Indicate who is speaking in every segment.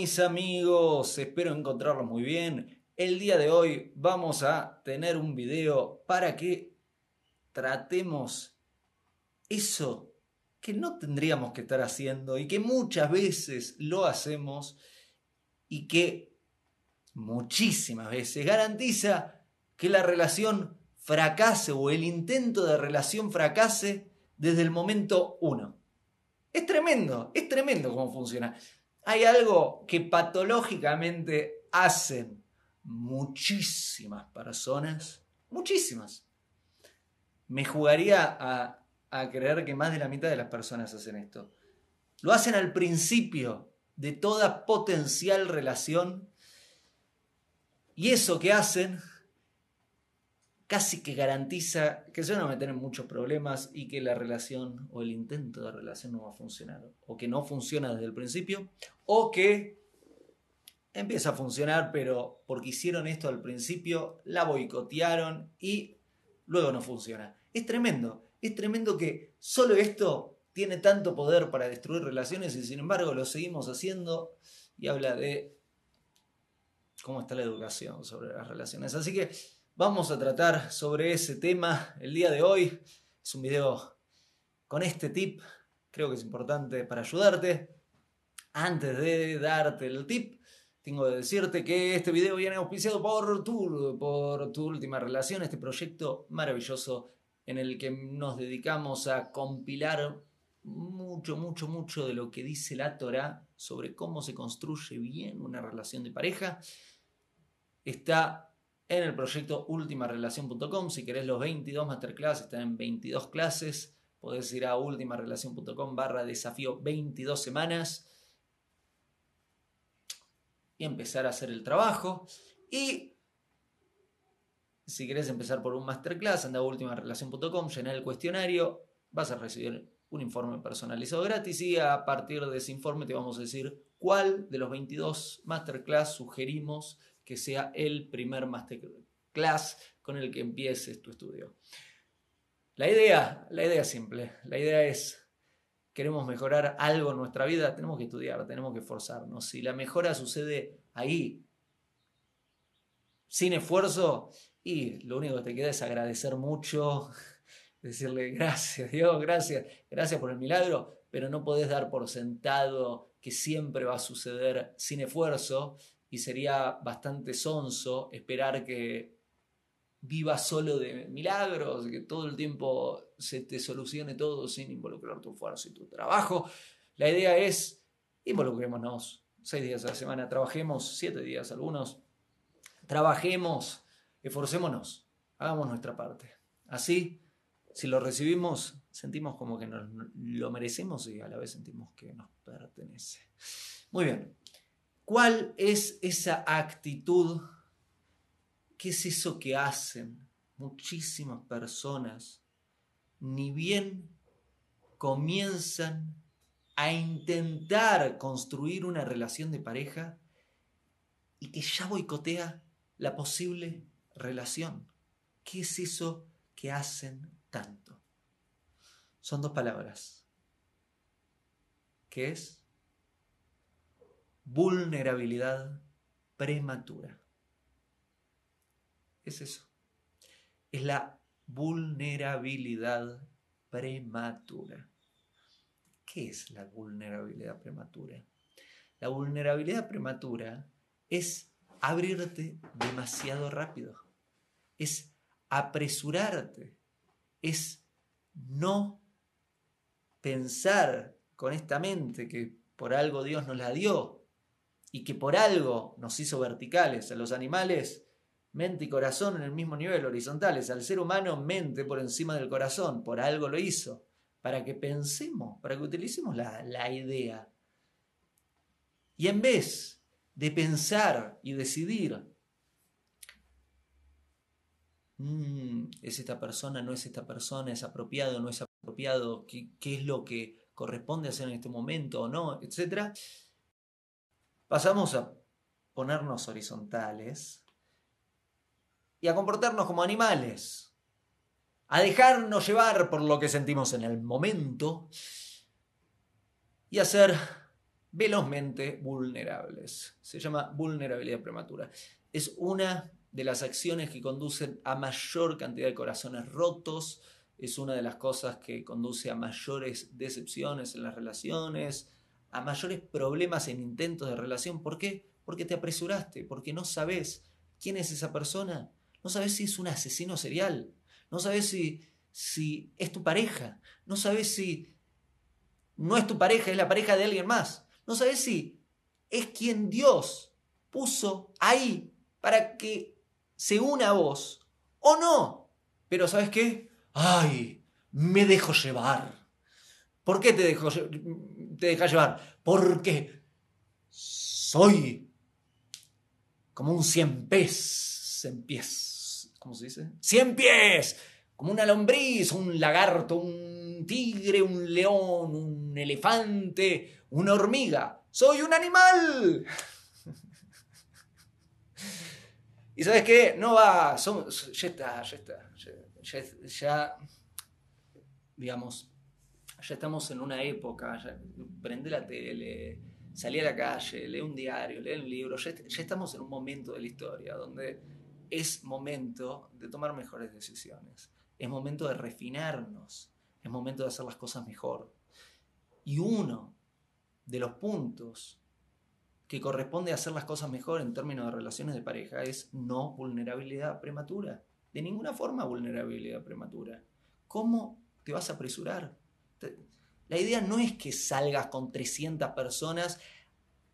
Speaker 1: mis amigos? Espero encontrarlos muy bien. El día de hoy vamos a tener un video para que tratemos eso que no tendríamos que estar haciendo y que muchas veces lo hacemos y que muchísimas veces garantiza que la relación fracase o el intento de relación fracase desde el momento uno. Es tremendo, es tremendo cómo funciona. Hay algo que patológicamente hacen muchísimas personas, muchísimas. Me jugaría a, a creer que más de la mitad de las personas hacen esto. Lo hacen al principio de toda potencial relación y eso que hacen casi que garantiza que se van a meter en muchos problemas y que la relación o el intento de relación no va a funcionar, o que no funciona desde el principio, o que empieza a funcionar, pero porque hicieron esto al principio, la boicotearon y luego no funciona. Es tremendo, es tremendo que solo esto tiene tanto poder para destruir relaciones y sin embargo lo seguimos haciendo y habla de cómo está la educación sobre las relaciones. Así que Vamos a tratar sobre ese tema el día de hoy. Es un video con este tip, creo que es importante para ayudarte. Antes de darte el tip, tengo que decirte que este video viene auspiciado por tu, por tu última relación, este proyecto maravilloso en el que nos dedicamos a compilar mucho, mucho, mucho de lo que dice la Torah sobre cómo se construye bien una relación de pareja. Está en el proyecto ultimarelación.com. Si querés los 22 masterclass, están en 22 clases. Podés ir a ultimarelación.com barra desafío 22 semanas y empezar a hacer el trabajo. Y si querés empezar por un masterclass, anda a ultimarelación.com, llena el cuestionario, vas a recibir un informe personalizado gratis y a partir de ese informe te vamos a decir cuál de los 22 masterclass sugerimos que sea el primer masterclass con el que empieces tu estudio. La idea, la idea simple, la idea es, queremos mejorar algo en nuestra vida, tenemos que estudiar, tenemos que esforzarnos. Si la mejora sucede ahí, sin esfuerzo, y lo único que te queda es agradecer mucho, decirle gracias Dios, gracias, gracias por el milagro, pero no podés dar por sentado que siempre va a suceder sin esfuerzo y sería bastante sonso esperar que vivas solo de milagros, que todo el tiempo se te solucione todo sin involucrar tu esfuerzo y tu trabajo. La idea es, involucrémonos seis días a la semana, trabajemos siete días algunos, trabajemos, esforcémonos, hagamos nuestra parte. Así, si lo recibimos, sentimos como que nos lo merecemos y a la vez sentimos que nos pertenece. Muy bien. ¿Cuál es esa actitud? ¿Qué es eso que hacen muchísimas personas? Ni bien comienzan a intentar construir una relación de pareja y que ya boicotea la posible relación. ¿Qué es eso que hacen tanto? Son dos palabras. ¿Qué es? Vulnerabilidad prematura. Es eso. Es la vulnerabilidad prematura. ¿Qué es la vulnerabilidad prematura? La vulnerabilidad prematura es abrirte demasiado rápido, es apresurarte, es no pensar con esta mente que por algo Dios nos la dio, y que por algo nos hizo verticales. A los animales, mente y corazón en el mismo nivel, horizontales. Al ser humano, mente por encima del corazón. Por algo lo hizo. Para que pensemos, para que utilicemos la, idea. Y en vez de pensar y decidir, mm, ¿es esta persona, no es esta persona, es apropiado, no es apropiado? ¿Qué, qué es lo que corresponde hacer en este momento o no? Etcétera pasamos a ponernos horizontales y a comportarnos como animales, a dejarnos llevar por lo que sentimos en el momento y a ser velozmente vulnerables. Se llama vulnerabilidad prematura. Es una de las acciones que conducen a mayor cantidad de corazones rotos, es una de las cosas que conduce a mayores decepciones en las relaciones, a mayores problemas en intentos de relación. ¿Por qué? Porque te apresuraste, porque no sabes quién es esa persona, no sabes si es un asesino serial, no sabes si, si es tu pareja, no sabes si no es tu pareja, es la pareja de alguien más, no sabes si es quien Dios puso ahí para que se una a vos o no. Pero ¿sabes qué? Ay, me dejo llevar. ¿Por qué te, dejo, te dejas llevar? Porque soy como un cien pies, cien pies, ¿cómo se dice? Cien pies, como una lombriz, un lagarto, un tigre, un león, un elefante, una hormiga. Soy un animal. y sabes qué, no va, ya está, ya está, ya digamos, ya estamos en una época, ya, prende la tele, salí a la calle, lee un diario, lee un libro, ya, estamos en un momento de la historia donde es momento de tomar mejores decisiones, es momento de refinarnos, es momento de hacer las cosas mejor. Y uno de los puntos que corresponde a hacer las cosas mejor en términos de relaciones de pareja es no vulnerabilidad prematura. De ninguna forma vulnerabilidad prematura. ¿Cómo te vas a apresurar? La idea no es que salgas con 300 personas,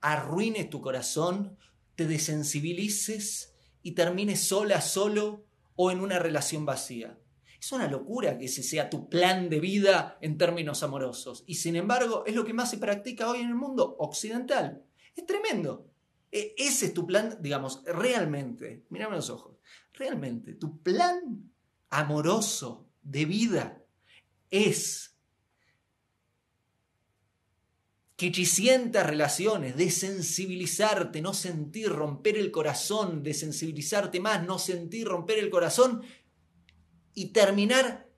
Speaker 1: arruines tu corazón, te desensibilices y termines sola, solo o en una relación vacía. Es una locura que ese sea tu plan de vida en términos amorosos. Y sin embargo, es lo que más se practica hoy en el mundo occidental. Es tremendo. E, ese es tu plan, digamos, realmente, mírame los ojos, realmente, tu plan amoroso de vida es que sientas relaciones, desensibilizarte, no sentir, romper el corazón, desensibilizarte más, no sentir, romper el corazón y terminar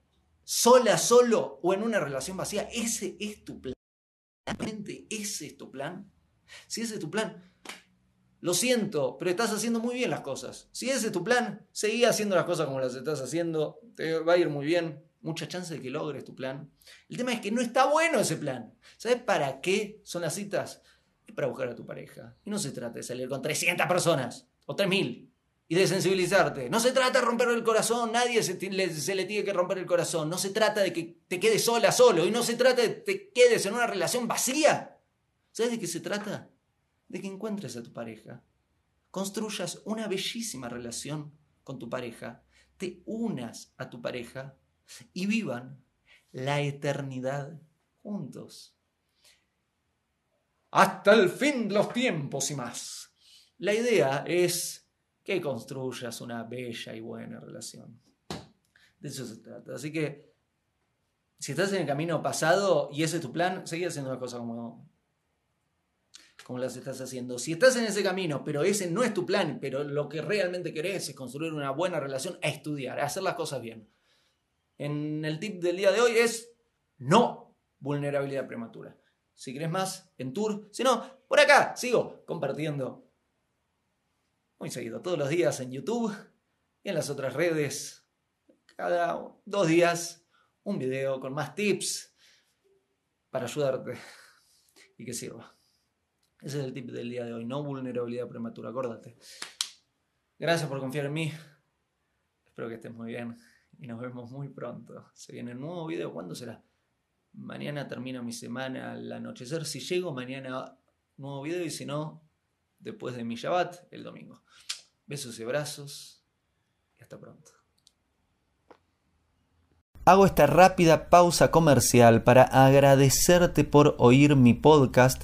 Speaker 1: sola, solo o en una relación vacía. Ese es tu plan. ¿Realmente ese es tu plan? Si ese es tu plan, lo siento, pero estás haciendo muy bien las cosas. Si ese es tu plan, seguí haciendo las cosas como las estás haciendo, te va a ir muy bien mucha chance de que logres tu plan. El tema es que no está bueno ese plan. ¿Sabes para qué son las citas? Es para buscar a tu pareja. Y no se trata de salir con 300 personas o 3000 y de sensibilizarte. No se trata de romper el corazón, nadie se, le tiene que romper el corazón. No se trata de que te quedes sola, solo. Y no se trata de que te quedes en una relación vacía. ¿Sabes de qué se trata? De que encuentres a tu pareja. Construyas una bellísima relación con tu pareja. Te unas a tu pareja y vivan la eternidad juntos. Hasta el fin de los tiempos y más. La idea es que construyas una bella y buena relación. De eso se trata. Así que, si estás en el camino pasado y ese es tu plan, seguí haciendo las cosas como, como las estás haciendo. Si estás en ese camino, pero ese no es tu plan, pero lo que realmente querés es construir una buena relación, a estudiar, a hacer las cosas bien en el tip del día de hoy es no vulnerabilidad prematura. Si querés más, en tour. Si no, por acá sigo compartiendo muy seguido, todos los días en YouTube y en las otras redes. Cada dos días un video con más tips para ayudarte y que sirva. Ese es el tip del día de hoy, no vulnerabilidad prematura, acuérdate. Gracias por confiar en mí. Espero que estés muy bien y nos vemos muy pronto. Se viene un nuevo video. ¿Cuándo será? Mañana termino mi semana al anochecer. Si llego, mañana nuevo video y si no, después de mi Shabbat, el domingo. Besos y abrazos y hasta pronto.
Speaker 2: Hago esta rápida pausa comercial para agradecerte por oír mi podcast